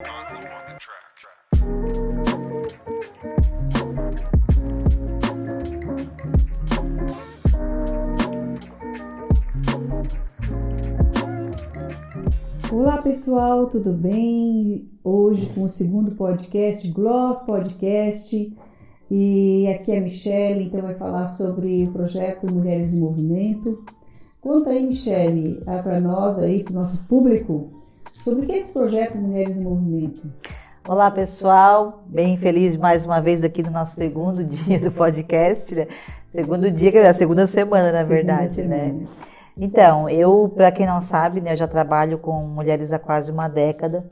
Olá pessoal, tudo bem? Hoje com o segundo podcast, Gloss Podcast, e aqui é a Michelle, então vai falar sobre o projeto Mulheres em Movimento. Conta aí, Michelle, para nós aí, para o nosso público, sobre o que é esse projeto Mulheres em Movimento. Olá pessoal, bem feliz mais uma vez aqui no nosso segundo dia do podcast, né? Segundo dia, que é a segunda semana, na verdade, segunda né? Semana. Então, eu, para quem não sabe, né, eu já trabalho com mulheres há quase uma década.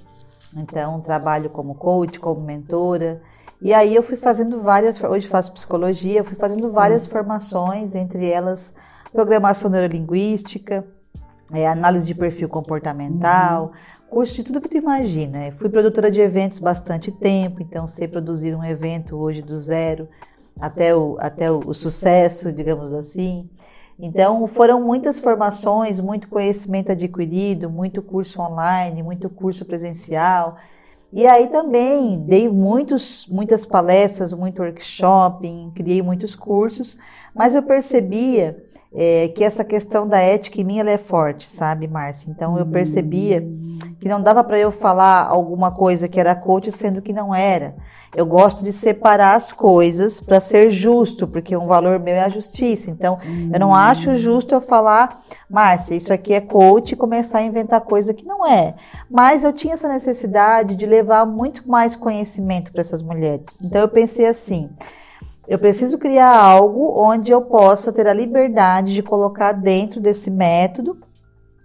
Então, trabalho como coach, como mentora. E aí eu fui fazendo várias, hoje faço psicologia, fui fazendo várias formações, entre elas programação neurolinguística, é, análise de perfil comportamental, curso de tudo que tu imagina. Fui produtora de eventos bastante tempo, então sei produzir um evento hoje do zero até o, até o, o sucesso, digamos assim. Então, foram muitas formações, muito conhecimento adquirido, muito curso online, muito curso presencial. E aí também dei muitos, muitas palestras, muito workshop, criei muitos cursos, mas eu percebia é, que essa questão da ética em mim ela é forte, sabe, Márcia? Então eu percebia que não dava para eu falar alguma coisa que era coach sendo que não era. Eu gosto de separar as coisas para ser justo, porque um valor meu é a justiça. Então, eu não acho justo eu falar, Márcia, isso aqui é coach e começar a inventar coisa que não é. Mas eu tinha essa necessidade de levar muito mais conhecimento para essas mulheres. Então, eu pensei assim. Eu preciso criar algo onde eu possa ter a liberdade de colocar dentro desse método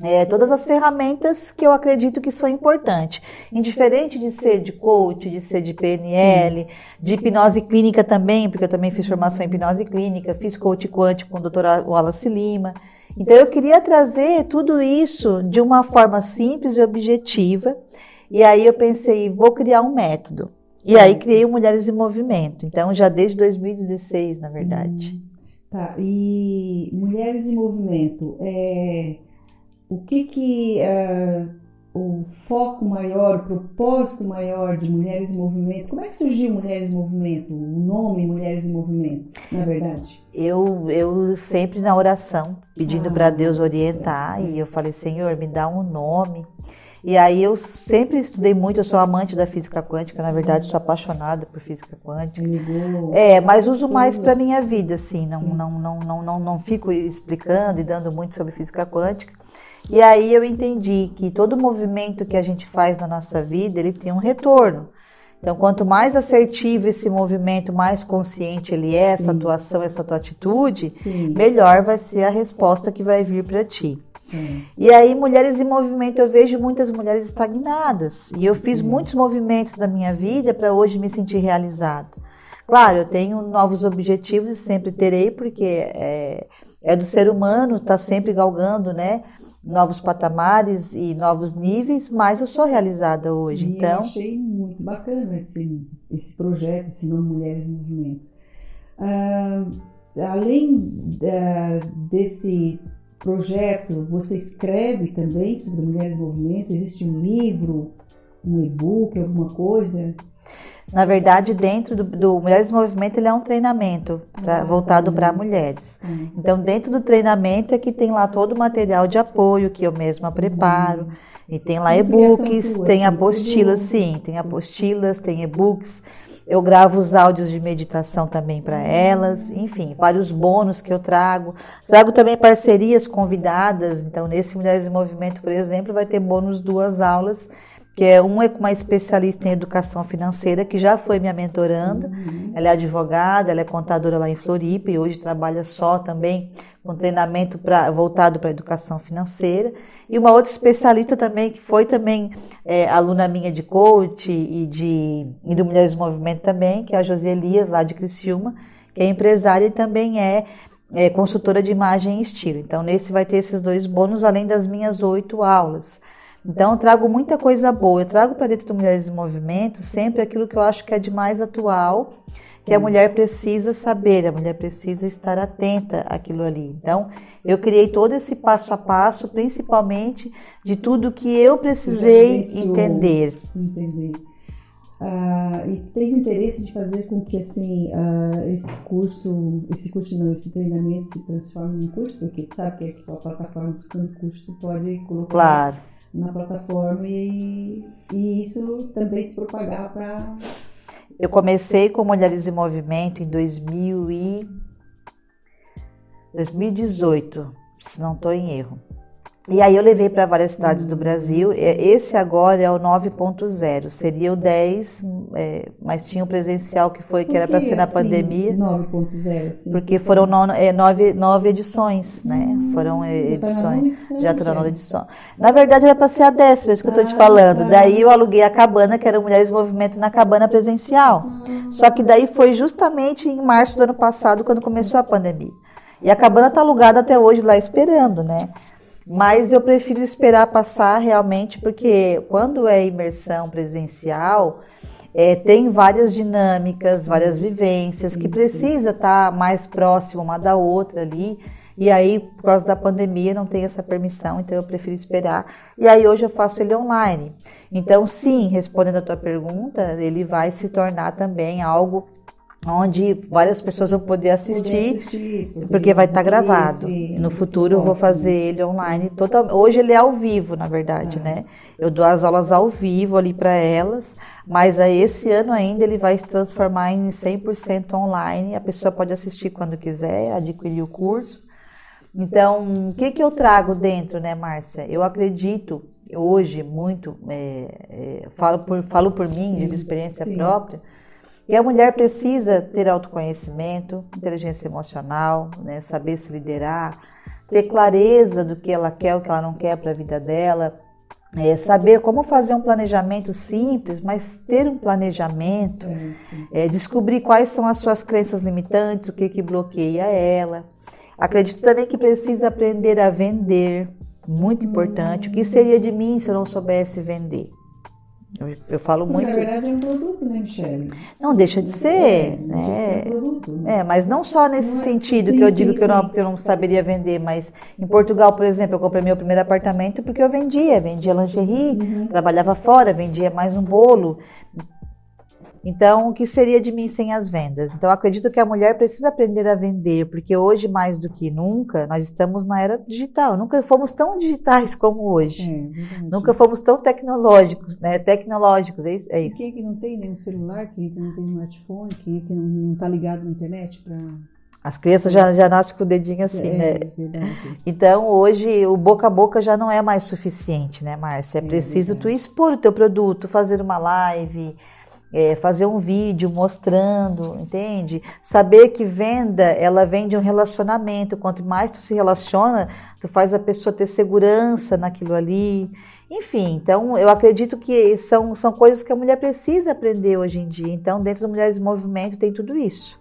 é, todas as ferramentas que eu acredito que são importantes. Indiferente de ser de coach, de ser de PNL, de hipnose clínica também, porque eu também fiz formação em hipnose clínica, fiz coach quântico com o Dr. Wallace Lima. Então eu queria trazer tudo isso de uma forma simples e objetiva. E aí eu pensei, vou criar um método. E aí criei o Mulheres em Movimento. Então já desde 2016, na verdade. Hum, tá. E Mulheres em Movimento é o que que uh, o foco maior, o propósito maior de Mulheres em Movimento, como é que surgiu Mulheres em Movimento, o nome Mulheres em Movimento, na verdade? Eu, eu sempre na oração, pedindo ah, para Deus orientar, é. e eu falei, Senhor, me dá um nome. E aí eu sempre estudei muito, eu sou amante da física quântica, na verdade sou apaixonada por física quântica. É, mas uso mais para minha vida, assim, não, não, não, não, não, não fico explicando e dando muito sobre física quântica. E aí eu entendi que todo movimento que a gente faz na nossa vida, ele tem um retorno. Então, quanto mais assertivo esse movimento, mais consciente ele é, essa Sim. atuação, essa tua atitude, Sim. melhor vai ser a resposta que vai vir para ti. Sim. E aí, mulheres em movimento, eu vejo muitas mulheres estagnadas. E eu fiz muitos movimentos da minha vida para hoje me sentir realizada. Claro, eu tenho novos objetivos e sempre terei, porque é, é do ser humano estar tá sempre galgando, né? novos patamares e novos níveis, mas eu sou realizada hoje. E então, eu achei muito bacana esse, esse projeto, esse nome Mulheres em Movimento. Ah, além ah, desse projeto, você escreve também sobre Mulheres em Movimento? Existe um livro, um e-book, alguma coisa? Na verdade, dentro do, do Mulheres em Movimento, ele é um treinamento pra, ah, voltado para mulheres. Uhum. Então, dentro do treinamento é que tem lá todo o material de apoio que eu mesma preparo. Uhum. E tem lá e-books, tem apostilas, sim, tem apostilas, tem e-books. Eu gravo os áudios de meditação também para elas, enfim, vários bônus que eu trago. Trago também parcerias convidadas. Então, nesse Mulheres em Movimento, por exemplo, vai ter bônus duas aulas que é um é com uma especialista em educação financeira que já foi minha mentoranda. Uhum. Ela é advogada, ela é contadora lá em Floripa e hoje trabalha só também com treinamento pra, voltado para a educação financeira. E uma outra especialista também que foi também é, aluna minha de coach e de, e do Mulheres do Movimento também, que é a José Elias lá de Criciúma, que é empresária e também é é, consultora de imagem e estilo. Então, nesse vai ter esses dois bônus, além das minhas oito aulas. Então, eu trago muita coisa boa. Eu trago para dentro do Mulheres em Movimento sempre aquilo que eu acho que é de mais atual que a mulher precisa saber, a mulher precisa estar atenta àquilo ali. Então, eu criei todo esse passo a passo, principalmente de tudo que eu precisei entender. Entender. Ah, e tens interesse de fazer com que assim ah, esse curso, esse curso não, esse treinamento se transforme em curso, porque tu sabe que é a plataforma buscando curso pode colocar claro. Na plataforma e, e isso também se propagar para eu comecei com Mulheres em Movimento em 2000 e 2018, se não estou em erro. E aí eu levei para várias cidades do Brasil. Esse agora é o 9.0, seria o 10, é, mas tinha o presencial que foi que era para ser na assim, pandemia. 9.0, sim. Porque foram no, é, nove, nove edições, né? Hum, foram é, edições. Já estou na nona edição. Na verdade era para ser a décima, isso que eu estou te ah, falando. Tá. Daí eu aluguei a cabana, que era Mulheres em Movimento na cabana presencial. Hum. Só que daí foi justamente em março do ano passado, quando começou a pandemia. E a cabana está alugada até hoje lá esperando, né? Mas eu prefiro esperar passar realmente, porque quando é imersão presencial, é, tem várias dinâmicas, várias vivências que precisa estar tá mais próxima uma da outra ali. E aí, por causa da pandemia, não tem essa permissão, então eu prefiro esperar. E aí hoje eu faço ele online. Então, sim, respondendo a tua pergunta, ele vai se tornar também algo onde várias pessoas vão poder assistir, assistir porque vai estar tá gravado. no futuro eu vou fazer ele online. Total, hoje ele é ao vivo, na verdade, é. né? Eu dou as aulas ao vivo ali para elas, mas aí esse ano ainda ele vai se transformar em 100% online. A pessoa pode assistir quando quiser, adquirir o curso. Então, o que, que eu trago dentro, né, Márcia? Eu acredito hoje muito, é, é, falo, por, falo por mim, de experiência sim. própria, e a mulher precisa ter autoconhecimento, inteligência emocional, né, saber se liderar, ter clareza do que ela quer, o que ela não quer para a vida dela, é, saber como fazer um planejamento simples, mas ter um planejamento, é, descobrir quais são as suas crenças limitantes, o que, que bloqueia ela. Acredito também que precisa aprender a vender, muito importante. O que seria de mim se eu não soubesse vender? Eu, eu falo muito. Na verdade é um produto, né, Michelle? Não deixa de ser, é, né? Deixa de ser um produto, né? É, mas não só nesse não é... sentido sim, que eu digo sim, que, eu não, que eu não saberia vender, mas em Portugal, por exemplo, eu comprei meu primeiro apartamento porque eu vendia, vendia lingerie, uhum. trabalhava fora, vendia mais um bolo, então, o que seria de mim sem as vendas? Então, acredito que a mulher precisa aprender a vender, porque hoje, mais do que nunca, nós estamos na era digital. Nunca fomos tão digitais como hoje. É, nunca fomos tão tecnológicos, né? Tecnológicos, é isso. É isso. Quem é que não tem nenhum celular, quem é que não tem smartphone, quem é que não está ligado na internet para as crianças já, já nascem com o dedinho assim, é, né? Verdade. Então, hoje, o boca a boca já não é mais suficiente, né, Márcia? É, é preciso tu expor o teu produto, fazer uma live, é, fazer um vídeo mostrando, entende? Saber que venda, ela vem de um relacionamento. Quanto mais tu se relaciona, tu faz a pessoa ter segurança naquilo ali. Enfim, então eu acredito que são, são coisas que a mulher precisa aprender hoje em dia. Então, dentro do Mulheres em Movimento tem tudo isso.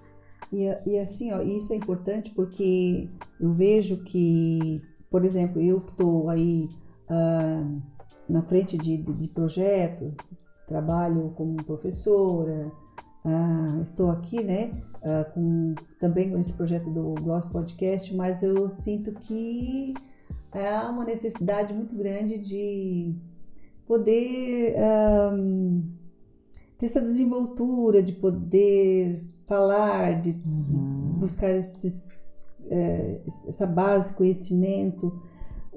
E, e assim, ó, isso é importante porque eu vejo que, por exemplo, eu que estou aí uh, na frente de, de, de projetos, trabalho como professora, ah, estou aqui, né, ah, com, também com esse projeto do Gloss Podcast, mas eu sinto que há uma necessidade muito grande de poder um, ter essa desenvoltura, de poder falar, de uhum. buscar esses, é, essa base, conhecimento,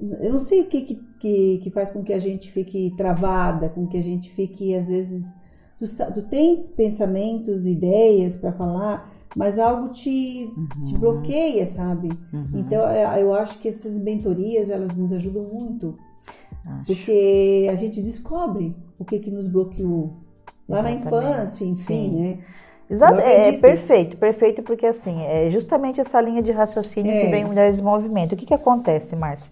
eu não sei o que, que, que, faz com que a gente fique travada, com que a gente fique, às vezes. Tu, tu tens pensamentos, ideias para falar, mas algo te, uhum. te bloqueia, sabe? Uhum. Então, é, eu acho que essas mentorias, elas nos ajudam muito. Acho. Porque a gente descobre o que, que nos bloqueou. Lá Exatamente. na infância, enfim, Sim. né? Exato, é, é, perfeito, perfeito, porque assim, é justamente essa linha de raciocínio é. que vem Mulheres em Movimento. O que, que acontece, Márcia?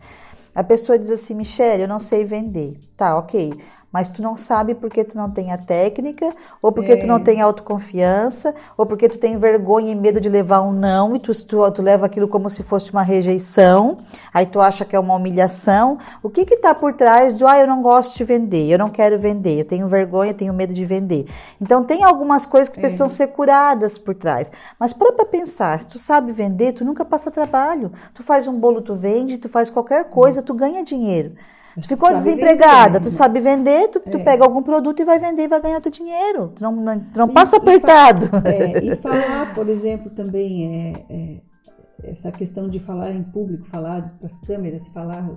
A pessoa diz assim, Michelle, eu não sei vender. Tá, ok. Mas tu não sabe porque tu não tem a técnica, ou porque é. tu não tem autoconfiança, ou porque tu tem vergonha e medo de levar um não, e tu, tu, tu, leva aquilo como se fosse uma rejeição, aí tu acha que é uma humilhação. O que que tá por trás do, ah, eu não gosto de vender, eu não quero vender, eu tenho vergonha, tenho medo de vender. Então tem algumas coisas que é. precisam ser curadas por trás. Mas para pra pensar, se tu sabe vender, tu nunca passa trabalho. Tu faz um bolo, tu vende, tu faz qualquer coisa, tu ganha dinheiro. Tu ficou tu desempregada, vender, tu sabe vender, tu, é. tu, pega algum produto e vai vender e vai ganhar teu dinheiro. Tu não, tu não e, passa apertado. E, é, e, falar, por exemplo, também é, é, essa questão de falar em público, falar para as câmeras, falar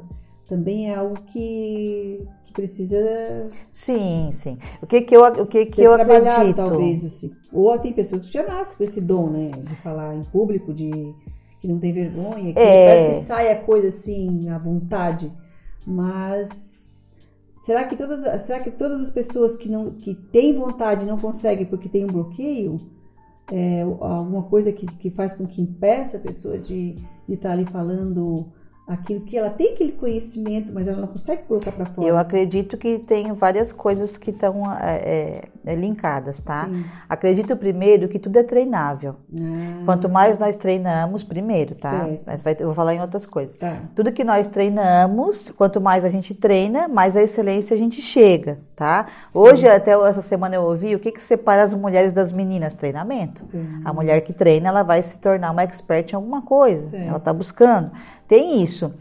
também é algo que, que precisa. Sim, sim. O que, que eu, o que, que eu acredito? talvez assim. Ou tem pessoas que já nascem com esse dom, né, de falar em público, de que não tem vergonha, que é. parece que sai a coisa assim à vontade. Mas será que todas, será que todas as pessoas que não que têm vontade não conseguem porque tem um bloqueio? É, alguma coisa que, que faz com que impeça a pessoa de estar tá ali falando aquilo que ela tem aquele conhecimento, mas ela não consegue colocar para fora. Eu acredito que tem várias coisas que estão é, é, linkadas, tá? Sim. Acredito primeiro que tudo é treinável. Ah. Quanto mais nós treinamos, primeiro, tá? Certo. Mas vai, eu vou falar em outras coisas. Tá. Tudo que nós treinamos, quanto mais a gente treina, mais a excelência a gente chega, tá? Hoje, Sim. até essa semana eu ouvi, o que que separa as mulheres das meninas? Treinamento. Sim. A mulher que treina, ela vai se tornar uma expert em alguma coisa. Ela está buscando. Tem isso.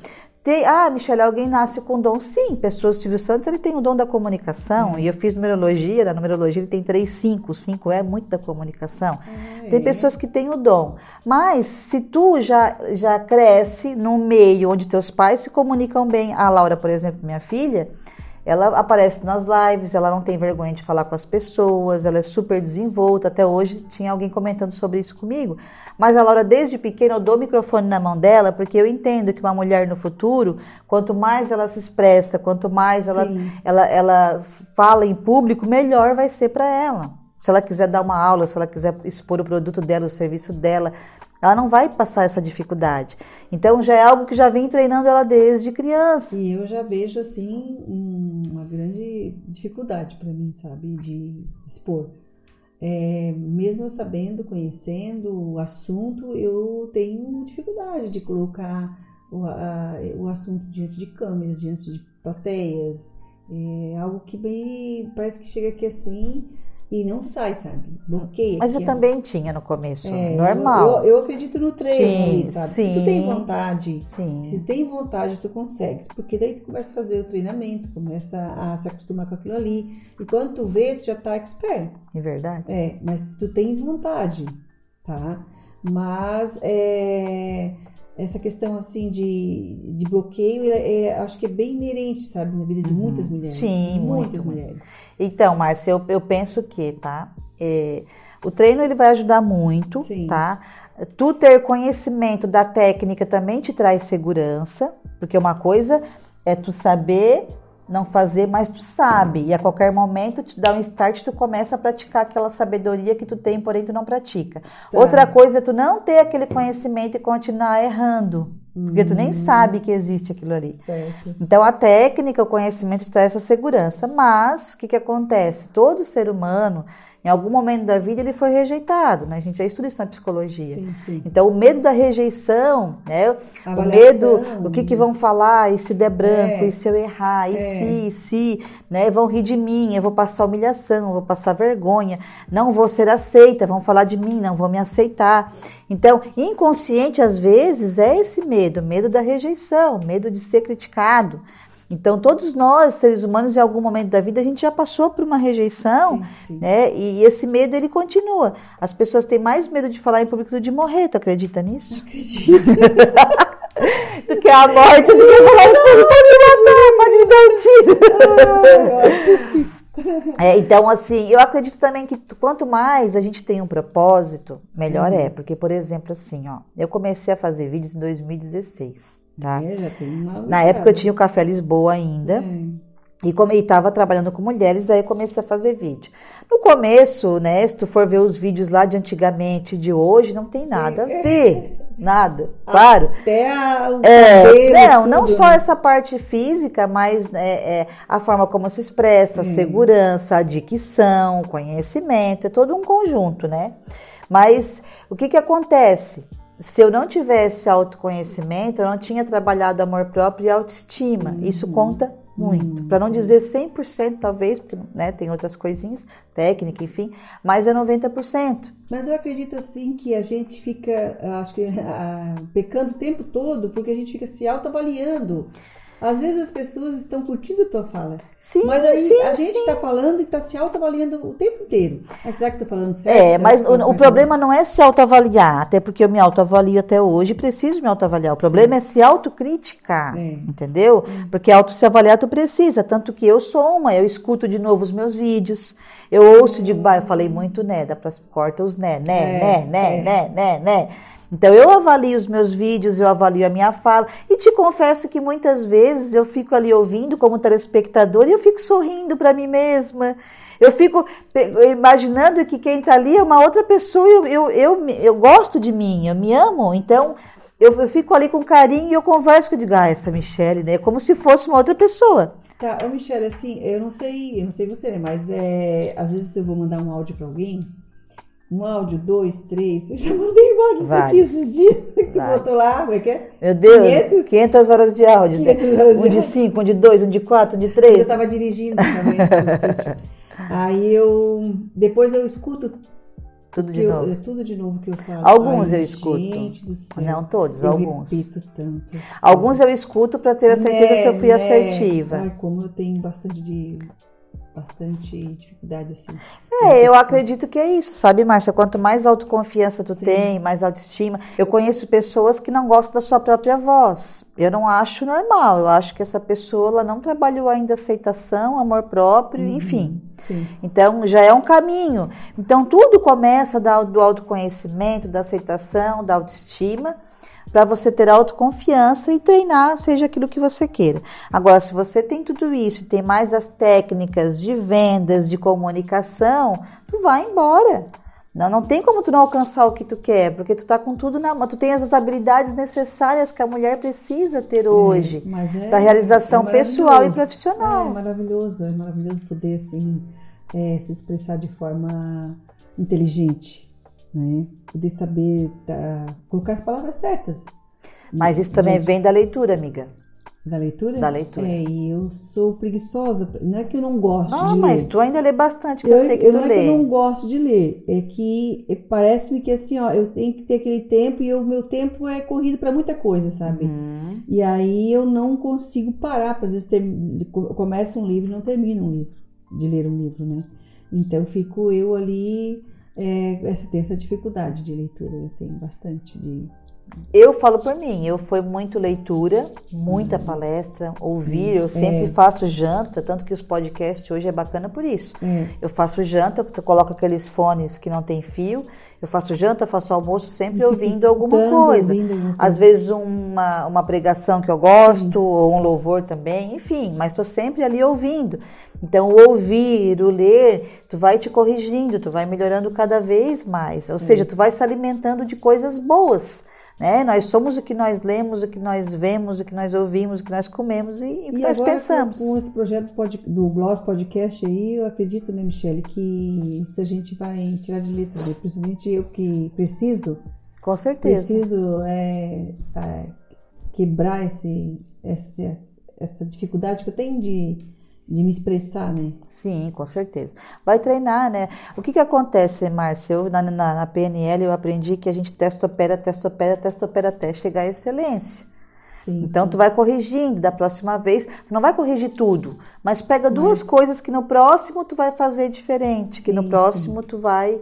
Tem, ah, Michelle, alguém nasce com dom? Sim, pessoas, Silvio Santos, ele tem o dom da comunicação, e eu fiz numerologia, na numerologia ele tem 3, 5, 5 é muito da comunicação. tem pessoas que têm o dom, mas se tu já, já cresce num meio onde teus pais se comunicam bem, a Laura, por exemplo, minha filha, ela aparece nas lives, ela não tem vergonha de falar com as pessoas, ela é super desenvolta. Até hoje tinha alguém comentando sobre isso comigo. Mas a Laura, desde pequena, eu dou o microfone na mão dela, porque eu entendo que uma mulher no futuro, quanto mais ela se expressa, quanto mais ela, ela, ela fala em público, melhor vai ser para ela. Se ela quiser dar uma aula, se ela quiser expor o produto dela, o serviço dela, ela não vai passar essa dificuldade. Então já é algo que já vem treinando ela desde criança. E eu já vejo assim uma grande dificuldade para mim, sabe, de expor. É, mesmo eu sabendo, conhecendo o assunto, eu tenho dificuldade de colocar o, a, o assunto diante de câmeras, diante de plateias. É algo que bem parece que chega aqui assim e não sai, sabe? Bloqueia. Mas eu também tinha no começo, é, normal. Eu, eu, acredito no treino, sim, sabe? Sim, se tu tem vontade, sim. se tu tem vontade, tu consegues. Porque daí tu começa a fazer o treinamento, começa a se acostumar com aquilo ali. E quando tu vê, tu já tá expert. É verdade. É, mas se tu tens vontade, tá? Mas é essa questão assim de, de bloqueio, é, é, acho que é bem inerente, sabe, na vida de uhum. muitas mulheres. Sim, muitas muito, mulheres. Então, Márcia, eu, eu penso que, tá? É, o treino ele vai ajudar muito, Sim. tá? Tu ter conhecimento da técnica também te traz segurança, porque uma coisa é tu saber não fazer, mas tu sabe. E a qualquer momento te dá um start, tu começa a praticar aquela sabedoria que tu tem, porém tu não pratica. Tá. Outra coisa é tu não ter aquele conhecimento e continuar errando. Porque tu nem hum. sabe que existe aquilo ali. Certo. Então a técnica, o conhecimento te traz essa segurança. Mas o que, que acontece? Todo ser humano em algum momento da vida ele foi rejeitado, né? A gente já estuda isso na psicologia. Sim, sim. Então, o medo da rejeição, né? O medo, o que, que vão falar, e se der branco, é. e se eu errar, e é. se, e se, né? Vão rir de mim, eu vou passar humilhação, eu vou passar vergonha, não vou ser aceita, vão falar de mim, não vou me aceitar. Então, inconsciente, às vezes, é esse medo, medo da rejeição, medo de ser criticado. Então, todos nós, seres humanos, em algum momento da vida, a gente já passou por uma rejeição, sim, sim. né? E esse medo, ele continua. As pessoas têm mais medo de falar em público do que de morrer. Tu acredita nisso? Acredito. do que a morte, do que falar em público. Pode me dar, pode me dar um tiro. É, então, assim, eu acredito também que quanto mais a gente tem um propósito, melhor uhum. é. Porque, por exemplo, assim, ó, eu comecei a fazer vídeos em 2016. Tá? É, Na época eu tinha o Café Lisboa ainda. É. E como estava trabalhando com mulheres, aí eu comecei a fazer vídeo. No começo, né, se tu for ver os vídeos lá de antigamente, de hoje, não tem nada a ver. nada, claro. Até a, o É, cabelo, não, tudo, não só né? essa parte física, mas é, é, a forma como se expressa, a Hum. segurança, a dicção, conhecimento, é todo um conjunto, né? Mas o que que acontece? Se eu não tivesse autoconhecimento, eu não tinha trabalhado amor próprio e autoestima. Uhum. Isso conta muito. Para não dizer 100% talvez, porque né, tem outras coisinhas, técnica, enfim, mas é 90%. Mas eu acredito assim que a gente fica, acho que ah, pecando o tempo todo porque a gente fica se autoavaliando. Às vezes as pessoas estão curtindo a tua fala, Sim, mas aí sim, a gente sim. está falando e está se autoavaliando o tempo inteiro. Mas será que estou falando certo? É, mas o, o problema não é se autoavaliar, até porque eu me autoavalio até hoje preciso me autoavaliar. O problema é se autocriticar, É. entendeu? Porque auto se avaliar tu precisa, tanto que eu sou uma, eu escuto de novo os meus vídeos, eu ouço de, bah, eu falei muito né, dá pra, corta os né, né, É, né, né, é. né, né, né. Então eu avalio os meus vídeos, eu avalio a minha fala e te confesso que muitas vezes eu fico ali ouvindo como telespectador e eu fico sorrindo para mim mesma. Eu fico imaginando que quem está ali é uma outra pessoa. Eu, eu, eu, me- eu gosto de mim, eu me amo. Então eu, eu fico ali com carinho e eu converso com eu digo, ah, essa Michelle, né? Como se fosse uma outra pessoa. Tá, Michelle, assim, eu não sei, eu não sei você, né? Mas é, às vezes eu vou mandar um áudio pra alguém, um áudio, dois, três, eu já mandei um áudio pra ti esses dias, que Vários. botou lá, como é que é? Meu Deus, 500? 500, horas de áudio. né? 500 horas um de. 5, um de 2, um de 4, um de Eu 3. tava dirigindo também. Aí eu, depois eu escuto Tudo de eu- novo. é tudo de novo que eu falo. Alguns Ai, eu escuto. Não todos, eu alguns. repito tanto. Alguns eu escuto para ter a certeza se eu fui Né, assertiva. Ai, como eu tenho bastante de bastante dificuldade assim. É, eu acredito que é isso, sabe, Márcia? Quanto mais autoconfiança tu tem, mais autoestima. Eu conheço pessoas que não gostam da sua própria voz. Eu não acho normal. Eu acho que essa pessoa ela não trabalhou ainda aceitação, amor próprio, enfim. Sim. Então já é um caminho. Então tudo começa do autoconhecimento, da aceitação, da autoestima, para você ter autoconfiança e treinar, seja aquilo que você queira. Agora, se você tem tudo isso e tem mais as técnicas de vendas, de comunicação, tu vai embora. Não, não tem como tu não alcançar o que tu quer, porque tu tá com tudo na mão. Tu tem essas habilidades necessárias que a mulher precisa ter hoje Mas é, para realização é pessoal e profissional. É maravilhoso, é maravilhoso poder assim é, se expressar de forma inteligente, né? Poder saber tá, colocar as palavras certas. Mas isso também Gente, vem da leitura, amiga. da leitura. Da leitura. É, e eu sou preguiçosa. Não é que eu não gosto Ah, de mas ler. tu ainda lê bastante, que eu, Eu, sei que eu tu não é que lê. eu não gosto de ler, é que é, parece-me que assim, ó, eu tenho que ter aquele tempo e o meu tempo é corrido para muita coisa, sabe? Uhum. E aí eu não consigo parar, às vezes ter, eu começo um livro e não termino um livro, de ler um livro, né? Então fico eu ali, é, essa, tem essa dificuldade de leitura, eu tenho bastante de. Eu falo por mim, eu fui muito leitura, muita palestra, ouvir, eu sempre É. faço janta, tanto que os podcasts hoje é bacana por isso. É, Eu faço janta, eu coloco aqueles fones que não tem fio, eu faço janta, faço almoço, sempre fico ouvindo alguma coisa. ouvindo Às vezes uma, uma pregação que eu gosto, ou um louvor também, enfim, mas estou sempre ali ouvindo. Então, o ouvir, o ler, tu vai te corrigindo, tu vai melhorando cada vez mais. Ou seja, tu vai se alimentando de coisas boas. Né? Nós somos o que nós lemos, o que nós vemos, o que nós ouvimos, o que nós comemos e, e E nós agora, pensamos. Com, com esse projeto pod- do Gloss Podcast aí, eu acredito, né, Michele, que isso a gente vai tirar de letra, né? principalmente eu que preciso, Com certeza. preciso é, é, quebrar esse, essa, essa dificuldade que eu tenho de, de me expressar, né? Sim, com certeza. Vai treinar, né? O que que acontece, Márcia? Eu, na, na, na PNL eu aprendi que a gente testa, opera, testa, opera, testa, opera até chegar à excelência. Sim, Então sim. tu vai corrigindo da próxima vez. Tu não vai corrigir tudo, mas pega duas coisas que no próximo tu vai fazer diferente, que no Sim, próximo tu vai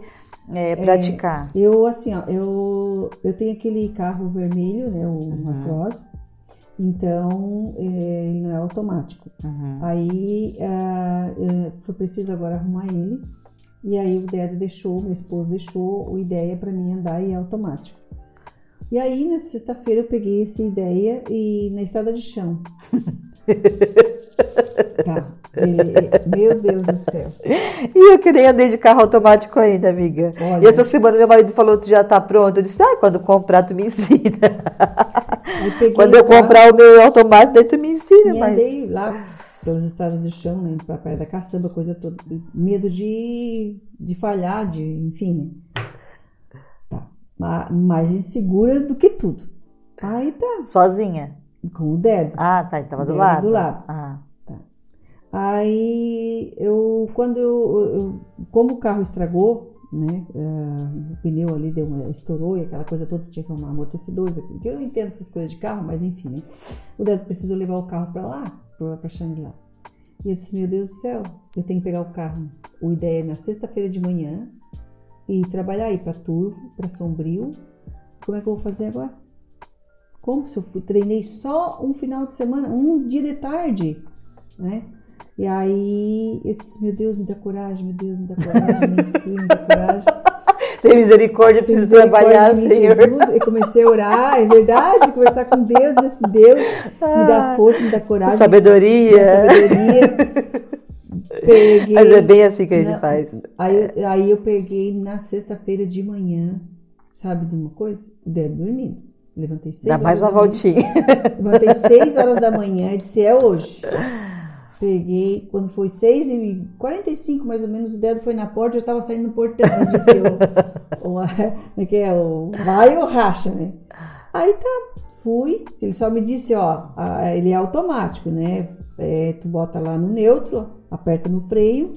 é, praticar. Eu, assim, ó, eu, eu tenho aquele carro vermelho, né, o Uhum. Cross, então é, ele não é automático. Uhum. Aí é, foi preciso agora arrumar ele. E aí o Dedo deixou, meu esposo deixou o ideia para mim andar e é automático. E aí na sexta-feira eu peguei essa ideia e na estrada de chão. tá. Ele, meu Deus do céu. E eu que nem andei de carro automático ainda, amiga. Olha. E essa semana meu marido falou, tu já tá pronto? Eu disse, ah, quando comprar tu me ensina. Quando eu comprar o meu automático, daí tu me ensina, E mas... andei lá pelas estradas do chão, né? Pra perto da caçamba, coisa toda. Medo de, de falhar, de, enfim, né? Tá. Ma- Mais insegura do que tudo. Aí tá, Sozinha? com o dedo. Ah, tá, ele tava do lado. do lado. Ah, Aí eu, quando eu, eu- como o carro estragou, né, ah, o pneu ali deu uma, estourou e aquela coisa toda tinha que arrumar amortecedores, que eu entendo essas coisas de carro, mas enfim, né, o Dedo precisou levar o carro para lá, para Xangri-Lá. E eu disse, meu Deus do céu, eu tenho que pegar o carro. O ideia é na sexta-feira de manhã e trabalhar aí para Turvo, para Sombrio. Como é que eu vou fazer agora? Como se eu fui, treinei só um final de semana, um dia de tarde, né? E aí eu disse, meu Deus, me dá coragem, meu Deus, me dá coragem, me instrui, me dá coragem. tem misericórdia, eu preciso trabalhar, Senhor. Jesus. Eu comecei a orar, é verdade, conversar com Deus, e assim, Deus, me dá força, me dá coragem, Sabedoria. sabedoria. Peguei. Mas é bem assim que a gente Não, faz. Aí, eu- aí eu peguei na sexta-feira de manhã, sabe de uma coisa? O dedo dormindo. Levantei seis Dá mais uma voltinha. Levantei 6 horas da manhã e disse, é hoje. Peguei, quando foi 6 e 45 mais ou menos, o dedo foi na porta, eu estava saindo no portão. Disse, o, o, é que é? O vai ou racha, né? Aí tá, fui, ele só me disse, ó, a- ele é automático, né? É, tu bota lá no neutro, aperta no freio,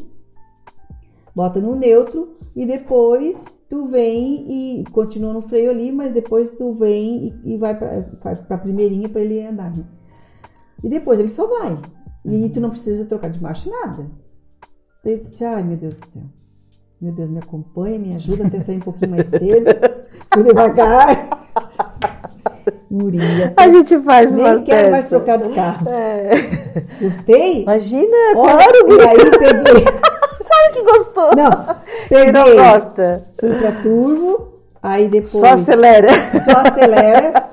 bota no neutro e depois tu vem e continua no freio ali, mas depois tu vem e, e vai vai pra primeirinha pra ele andar, né? E depois ele só vai. E tu não precisa trocar de marcha nada. Daí eu disse, ai meu Deus do céu. Meu Deus, me acompanha, me ajuda até sair um pouquinho mais cedo. Fui devagar. Murinha. A gente faz umas Nem quero mais trocar do carro. É. Gostei? Imagina, Olha, claro, e aí peguei. Claro que gostou. Não, Quem não peguei. gosta? Fui pra turbo, aí depois Só acelera. só acelera.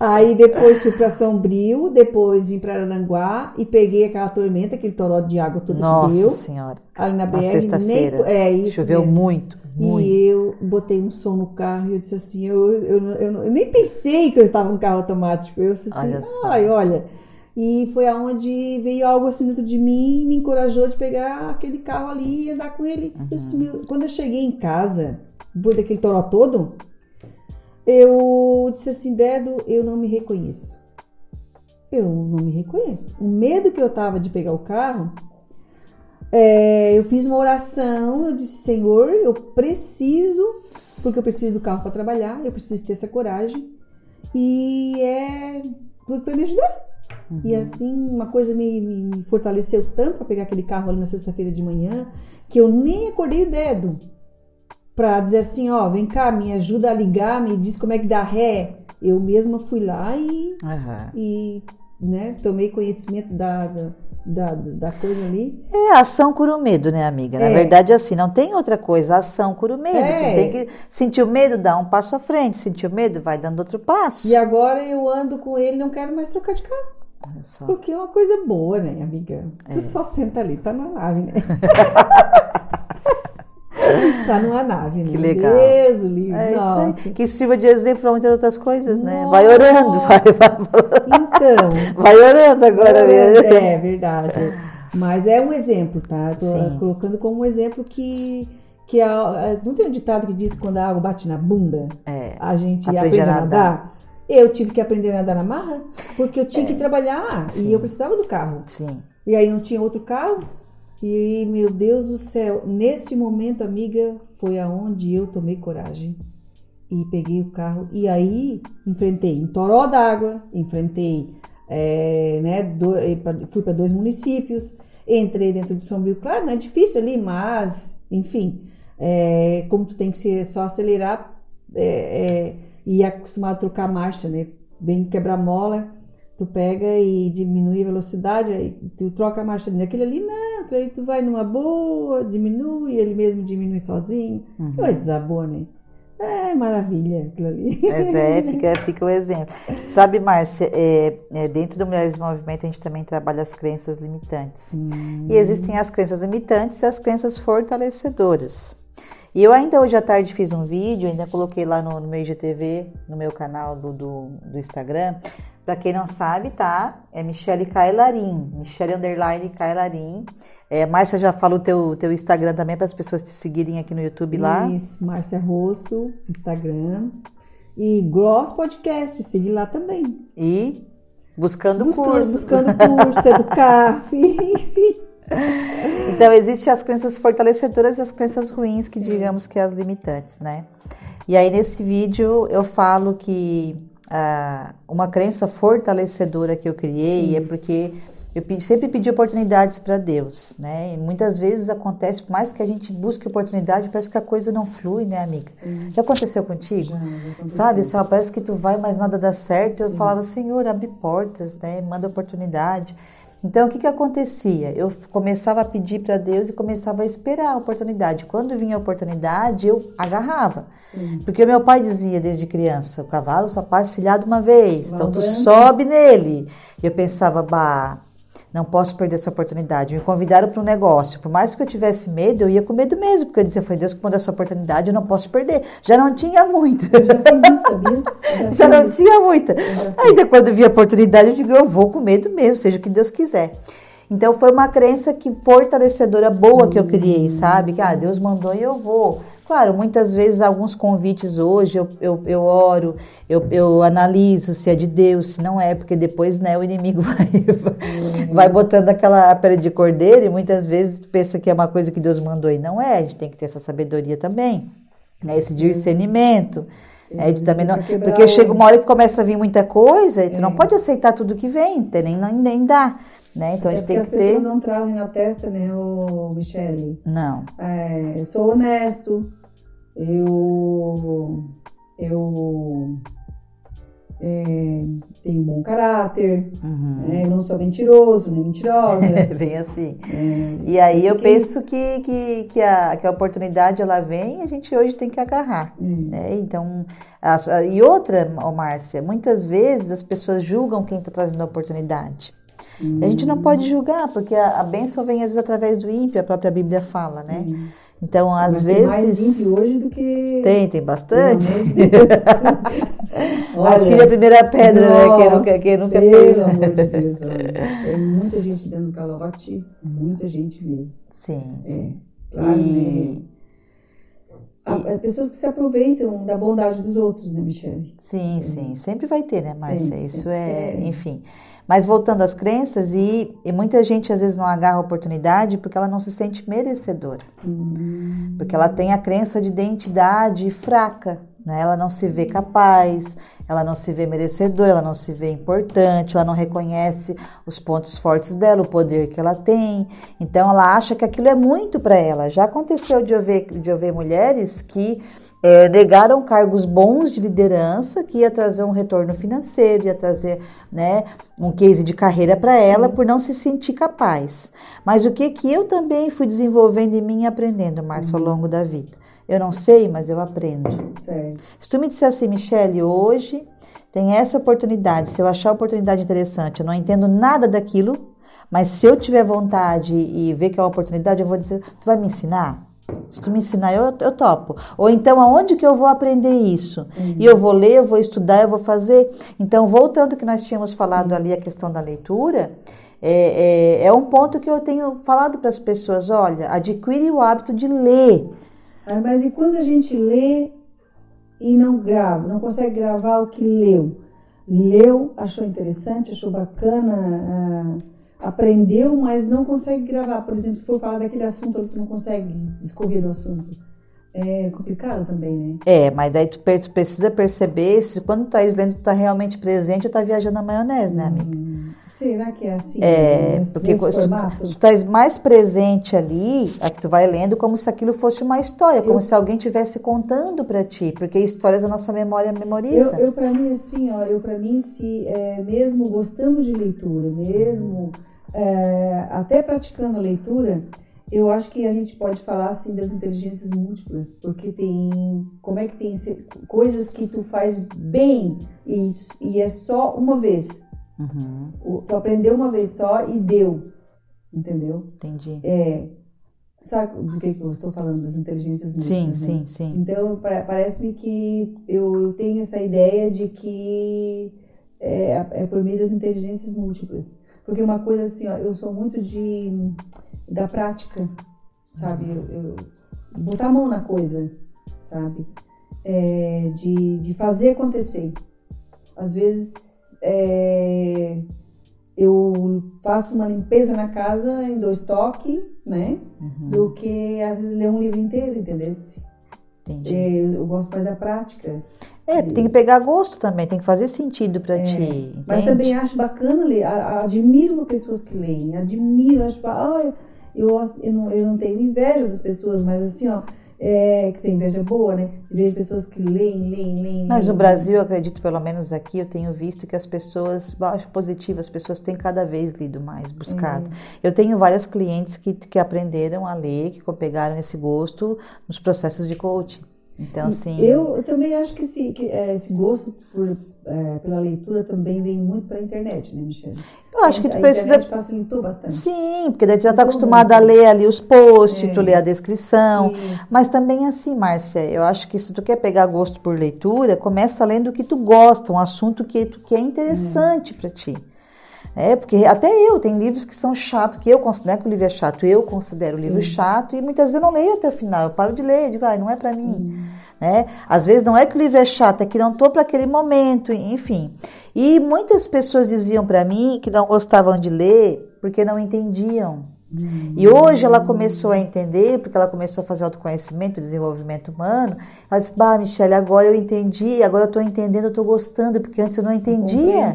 Aí depois fui pra Sombrio, depois vim pra Arananguá e peguei aquela tormenta, aquele toró de água todo que Nossa deu. senhora. Ali na BR. Na sexta-feira. nem- É, isso Choveu mesmo. muito, muito. E eu botei um som no carro e eu disse assim, eu, eu, eu, eu nem pensei que eu estava no carro automático. Eu disse assim, Olha só. ai, olha. E foi aonde veio algo assim dentro de mim, me encorajou de pegar aquele carro ali e andar com ele. Eu disse, Uhum. quando eu cheguei em casa, depois daquele toró todo, eu disse assim, Dedo, eu não me reconheço. Eu não me reconheço. O medo que eu tava de pegar o carro, é, eu fiz uma oração, eu disse, Senhor, eu preciso, porque eu preciso do carro para trabalhar, eu preciso ter essa coragem. E é tudo foi me ajudar. E assim, uma coisa me, me- me fortaleceu tanto para pegar aquele carro ali na sexta-feira de manhã, que eu nem acordei o dedo para dizer assim, ó, vem cá, me ajuda a ligar, me diz como é que dá ré. Eu mesma fui lá e, Aham. e né, tomei conhecimento da, da, da, da coisa ali. É, ação cura o medo, né, amiga? Na É. verdade, assim, não tem outra coisa. Ação cura o medo. É. Tu tem que sentir o medo, dá um passo à frente. Sentir o medo, vai dando outro passo. E agora eu ando com ele, não quero mais trocar de carro. Porque é uma coisa boa, né, amiga? Tu É. só senta ali, tá na nave, né? tá numa nave, né? Que legal. Deus, livro. É isso aí. Que sirva de exemplo para muitas outras coisas, né? Nossa. Vai orando, vai, vai, Então, vai orando agora mesmo. é verdade. Mas é um exemplo, tá? Tô Sim. colocando como um exemplo que, que a, a- não tem um ditado que diz que quando a água bate na bunda, É. a gente Aprende aprende, a nadar. nadar. Eu tive que aprender a nadar na marra, porque eu tinha que trabalhar É. Sim. e eu precisava do carro. Sim. E aí não tinha outro carro. E meu Deus do céu, nesse momento, amiga, foi aonde eu tomei coragem e peguei o carro. E aí enfrentei um toró d'água, enfrentei, é, né, do- fui para dois municípios, entrei dentro do Sombrio. Claro, não é difícil ali, mas, enfim, é, como tu tem que ser, só acelerar é, é, e acostumado a trocar marcha, né? Vem quebrar mola, tu pega e diminui a velocidade, aí tu troca a marcha ali. Naquele ali, não, tu vai numa boa, diminui, ele mesmo diminui sozinho. Uhum. Coisa boa, né? É maravilha aquilo ali. Mas é, fica, fica o exemplo. Sabe, Márcia, é, é, dentro do Mulheres em Movimento a gente também trabalha as crenças limitantes. Hum. E existem as crenças limitantes e as crenças fortalecedoras. E eu ainda hoje à tarde fiz um vídeo, ainda coloquei lá no, no meu IGTV, no meu canal do, do, do Instagram. Para quem não sabe, tá? É Michele Kailarim, Michele Underline Kailarim. É, Márcia já fala o teu, teu Instagram também para as pessoas te seguirem aqui no YouTube lá. Isso, Márcia Rosso, Instagram. E Gloss Podcast, siga lá também. E buscando, buscando cursos. Buscando curso, educar, enfim. Então, existem as crenças fortalecedoras e as crenças ruins, que digamos que é as limitantes, né? E aí, nesse vídeo, eu falo que ah, uma crença fortalecedora que eu criei é porque eu sempre pedi oportunidades para Deus, né? E muitas vezes acontece, por mais que a gente busque oportunidade, parece que a coisa não flui, né, amiga? Sim. Já aconteceu contigo? Já, já aconteceu. Sabe, só parece que tu vai, mas nada dá certo. Sim. Eu falava, Senhor, abre portas, né? Manda oportunidade. Então, o que, que acontecia? Eu começava a pedir para Deus e começava a esperar a oportunidade. Quando vinha a oportunidade, eu agarrava. Uhum. Porque meu pai dizia desde criança: o cavalo só passa cilhado uma vez, então tu sobe nele. E eu pensava, bah não posso perder essa oportunidade. Me convidaram para um negócio. Por mais que eu tivesse medo, eu ia com medo mesmo, porque eu dizia, foi Deus que mandou essa oportunidade, eu não posso perder. Já não tinha muita. Eu já fiz isso, sabia? Já, já não isso. tinha muita. Ainda quando vi a oportunidade, eu digo, eu vou com medo mesmo, seja o que Deus quiser. Então foi uma crença que fortalecedora boa que eu criei, sabe? Que ah, Deus mandou e eu vou. Claro, muitas vezes alguns convites hoje eu, eu, eu oro, eu, eu analiso se é de Deus, se não é, porque depois né, o inimigo vai, uhum. vai botando aquela pele de cordeiro e muitas vezes tu pensa que é uma coisa que Deus mandou e não é, a gente tem que ter essa sabedoria também, né, esse discernimento. É, de também não, porque chega uma hora que começa a vir muita coisa e tu é. não pode aceitar tudo que vem, nem, nem dá. Né? Então a gente é tem que ter. As pessoas não trazem na testa, né, o Michele? Não. É, eu sou honesto, eu, eu é, tenho um bom caráter, uhum. né? não sou mentiroso, nem mentirosa. Bem assim. É, e aí eu penso que, que, que, a, que a oportunidade ela vem e a gente hoje tem que agarrar. Uhum. Né? Então, a, e outra, oh, Márcia, muitas vezes as pessoas julgam quem está trazendo a oportunidade. Uhum. A gente não pode julgar, porque a, a bênção vem às vezes através do ímpio, a própria Bíblia fala, né? Então, às Mas vezes. Tem mais ímpio hoje do que. Tem, tem bastante. Atire a primeira pedra, nossa, né? Quem nunca, quem nunca pelo fez. Pelo amor de Deus, olha. Tem muita gente dando calote, muita gente mesmo. Sim, é, sim. Claro, e... né? pessoas que se aproveitam da bondade dos outros, né, Michelle? Sim, é. sim. Sempre vai ter, né, Márcia? Isso é, é, enfim. Mas voltando às crenças, e, e, muita gente às vezes não agarra a oportunidade porque ela não se sente merecedora. Uhum. Porque ela tem a crença de identidade fraca. Né? Ela não se vê capaz, ela não se vê merecedora, ela não se vê importante, ela não reconhece os pontos fortes dela, o poder que ela tem. Então ela acha que aquilo é muito para ela. Já aconteceu de eu ver, de eu ver mulheres que é, negaram cargos bons de liderança que ia trazer um retorno financeiro, ia trazer né, um case de carreira para ela por não se sentir capaz. Mas o que, que eu também fui desenvolvendo em mim e aprendendo, Márcio, ao longo da vida? Eu não sei, mas eu aprendo. Certo. Se tu me disser assim, Michele, hoje tem essa oportunidade, se eu achar a oportunidade interessante, eu não entendo nada daquilo, mas se eu tiver vontade e ver que é uma oportunidade, eu vou dizer, tu vai me ensinar? Se tu me ensinar, eu, eu topo. Ou então, aonde que eu vou aprender isso? Uhum. E eu vou ler, eu vou estudar, eu vou fazer. Então, voltando que nós tínhamos falado ali, a questão da leitura, é, é, é um ponto que eu tenho falado para as pessoas: olha, adquire o hábito de ler. Ah, mas e quando a gente lê e não grava, não consegue gravar o que leu? Leu, achou interessante, achou bacana. Ah, aprendeu, mas não consegue gravar. Por exemplo, se for falar daquele assunto tu não consegue discorrer do assunto. É complicado também, né? É, mas daí tu precisa perceber se quando tu tá lendo, tu tá realmente presente ou tá viajando na maionese, né, amiga? Hum, será que é assim? É, nesse, porque nesse se, tu, tu tá mais presente ali, é que tu vai lendo como se aquilo fosse uma história, como eu, se alguém estivesse contando para ti, porque histórias a nossa memória memoriza. Eu, eu para mim, assim, ó, eu para mim, se é, mesmo gostando de leitura, mesmo... é, até praticando a leitura, Eu acho que a gente pode falar assim das inteligências múltiplas, porque tem como é que tem coisas que tu faz bem e, e é só uma vez. Uhum. Tu aprendeu uma vez só e deu, entendeu? Entendi. É, sabe do que, que eu estou falando das inteligências múltiplas? Sim, né? sim, sim. Então parece-me que eu, eu, tenho essa ideia de que é, é por meio das inteligências múltiplas, porque uma coisa assim, ó, eu sou muito de da prática, sabe? Eu, eu, botar a mão na coisa, sabe? É, de, de fazer acontecer. Às vezes é, eu faço uma limpeza na casa em dois toques, né? Uhum. Do que às vezes ler um livro inteiro, entendeu? Entendi. É, eu, eu gosto mais da prática. É, tem que pegar gosto também, tem que fazer sentido para é, ti. Entende? Mas também acho bacana ler, admiro pessoas que leem, admiro, acho, ah, eu, eu, não, eu não tenho inveja das pessoas, mas assim, ó, é, que você inveja boa, né? Vejo pessoas que leem, leem, leem. Mas no Brasil, eu acredito, pelo menos aqui, eu tenho visto que as pessoas, acho positivo, as pessoas têm cada vez lido mais, buscado. É. Eu tenho várias clientes que, que aprenderam a ler, que pegaram esse gosto nos processos de coaching. Então, assim. Eu, eu também acho que esse, que, é, esse gosto por, é, pela leitura também vem muito para a internet, né, Michelle? Eu acho que tu a precisa. A facilitou bastante. Sim, porque daí tu já está acostumada a ler ali os posts, é. tu lê a descrição. Isso. Mas também assim, Márcia, eu acho que se tu quer pegar gosto por leitura, começa lendo o que tu gosta, um assunto que, tu, que é interessante para ti. É, porque até eu, tem livros que são chatos, que eu considero que o livro é chato, eu considero o livro chato e muitas vezes eu não leio até o final, eu paro de ler, digo, ah, não é para mim. Hum. Né? Às vezes não é que o livro é chato, é que não estou para aquele momento, enfim. E muitas pessoas diziam para mim que não gostavam de ler porque não entendiam e hoje ela começou a entender, porque ela começou a fazer autoconhecimento, desenvolvimento humano. Ela disse: Bah, Michelle, agora eu entendi, agora eu estou entendendo, eu estou gostando, porque antes eu não entendia.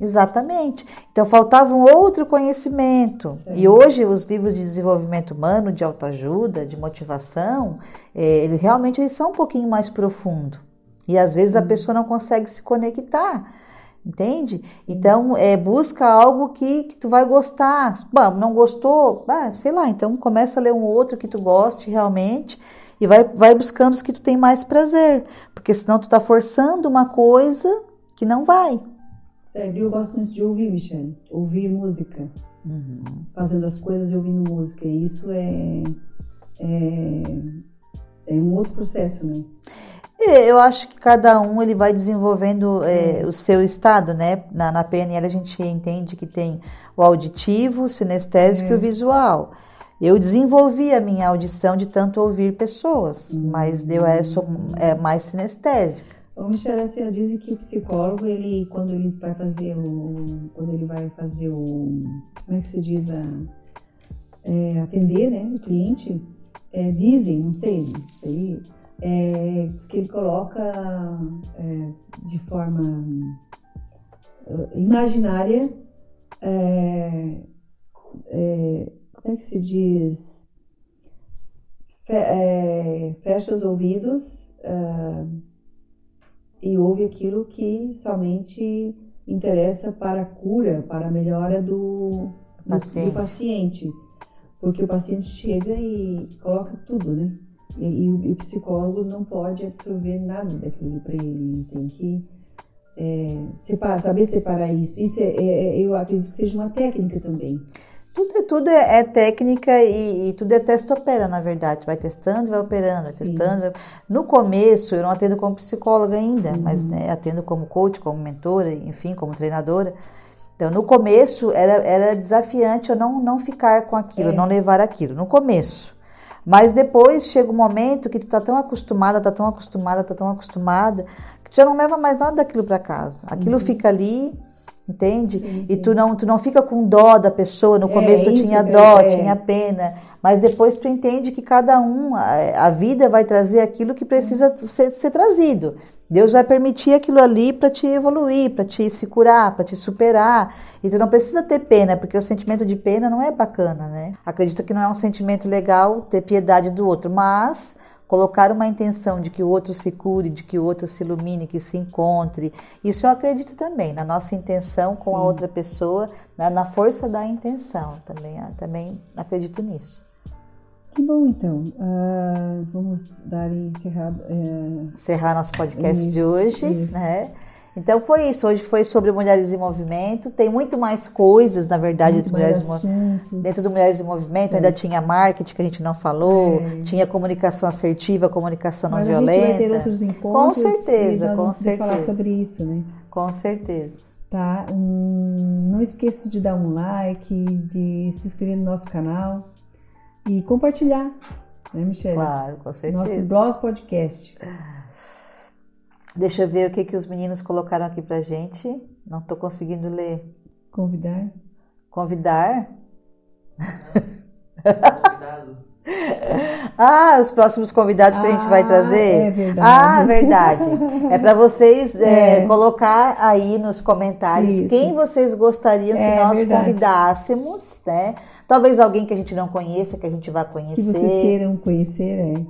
Exatamente. Então faltava um outro conhecimento. Sim. E hoje os livros de desenvolvimento humano, de autoajuda, de motivação, é, eles realmente eles são um pouquinho mais profundos. E às vezes a pessoa não consegue se conectar. Entende? Então, é, busca algo que, que tu vai gostar. Bom, não gostou? Ah, sei lá, então começa a ler um outro que tu goste realmente e vai, vai buscando os que tu tem mais prazer. Porque senão tu tá forçando uma coisa que não vai. Sério, eu gosto muito de ouvir, Michelle. Ouvir música. Uhum. Fazendo as coisas e ouvindo música. E isso é, é, é um outro processo, né? É, eu acho que cada um ele vai desenvolvendo é, o seu estado, né? Na, na, PNL a gente entende que tem o auditivo, o sinestésico e o visual. Eu desenvolvi a minha audição de tanto ouvir pessoas, hum. mas eu é, sou é, mais sinestésica. O Michel assim, dizem que o psicólogo, ele, quando ele vai fazer o. Quando ele vai fazer o. Como é que se diz? A, é, atender né, o cliente, é, dizem, não sei, não sei é, diz que ele coloca é, de forma uh, imaginária, é, é, como é que se diz? Fe, é, fecha os ouvidos e ouve aquilo que somente interessa para a cura, para a melhora do, paciente. do paciente. Porque o paciente chega e coloca tudo, né? E, e, o, e, o, psicólogo não pode absorver nada daquilo para ele, tem que é, separar, saber separar isso. Isso é, é, é, eu acredito que seja uma técnica também. Tudo, tudo é, é técnica e, e, tudo é teste-opera, na verdade. Vai testando, vai operando, vai testando. Vai... No começo, eu não atendo como psicóloga ainda, uhum. mas né, atendo como coach, como mentora, enfim, como treinadora. Então, no começo, era, era desafiante eu não, não ficar com aquilo, é. não levar aquilo. No começo. Mas depois chega um momento que tu tá tão acostumada, tá tão acostumada, tá tão acostumada, que tu já não leva mais nada daquilo para casa. Aquilo uhum. fica ali, entende? Sim, sim. E tu não, tu não fica com dó da pessoa. No é, começo eu tinha dó, é. tinha pena, mas depois tu entende que cada um, a, a vida vai trazer aquilo que precisa ser, ser trazido. Deus vai permitir aquilo ali para te evoluir, para te se curar, para te superar. E tu não precisa ter pena, porque o sentimento de pena não é bacana, né? Acredito que não é um sentimento legal ter piedade do outro, mas colocar uma intenção de que o outro se cure, de que o outro se ilumine, que se encontre. Isso eu acredito também, na nossa intenção com Sim. a outra pessoa, na, na, força da intenção. Também, também acredito nisso. Que bom, então. Uh, vamos dar encerrado. Uh, Encerrar nosso podcast isso, de hoje, isso. né? Então foi isso. Hoje foi sobre Mulheres em Movimento. Tem muito mais coisas, na verdade, muito Mulheres dentro do Mulheres em Movimento. Ainda tinha marketing que a gente não falou, é. tinha comunicação assertiva, comunicação não Mas violenta. A gente vai ter outros encontros. Com certeza, com certeza. falar sobre isso, né? Com certeza. Tá? Um, não esqueça de dar um like, de se inscrever no nosso canal e compartilhar, né, Michelle? Claro, com certeza. Nosso blog podcast. Deixa eu ver o que, que os meninos colocaram aqui pra gente. Não estou conseguindo ler. Convidar. Convidar? Convidados. Ah, os próximos convidados que ah, a gente vai ah, trazer? É verdade. Ah, verdade. É para vocês é, é. colocar aí nos comentários Isso. quem vocês gostariam que é, nós verdade. convidássemos, né? Talvez alguém que a gente não conheça, que a gente vai conhecer. Que vocês queiram conhecer, é.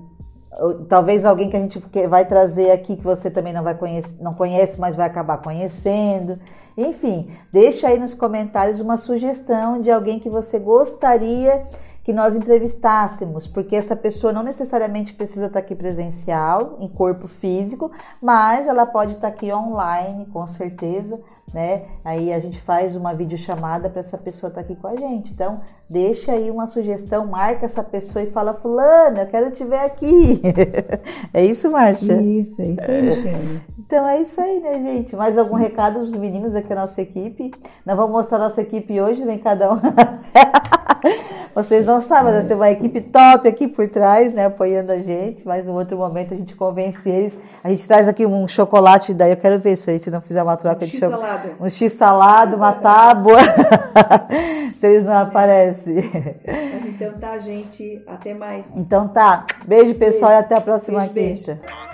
Talvez alguém que a gente vai trazer aqui que você também não vai conhecer, não conhece, mas vai acabar conhecendo. Enfim, deixa aí nos comentários uma sugestão de alguém que você gostaria que nós entrevistássemos, porque essa pessoa não necessariamente precisa estar aqui presencial, em corpo físico, mas ela pode estar aqui online, com certeza, né? Aí a gente faz uma videochamada para essa pessoa estar aqui com a gente. Então, deixa aí uma sugestão, marca essa pessoa e fala: Fulano, eu quero te ver aqui. é isso, Márcia? Isso, é isso aí. Então é isso aí, né, gente? Mais algum recado dos meninos aqui da nossa equipe? Nós vamos mostrar a nossa equipe hoje, vem cada um. Vocês não sabem, vai ser uma equipe top aqui por trás, né, apoiando a gente. Mas em outro momento a gente convence eles. A gente traz aqui um chocolate, daí eu quero ver se a gente não fizer uma troca um de chocolate. Um X salado, uma tábua. se eles não aparecem. Mas então tá, gente. Até mais. Então tá. Beijo, pessoal, beijo. e até a próxima beijo, quinta. Beijo.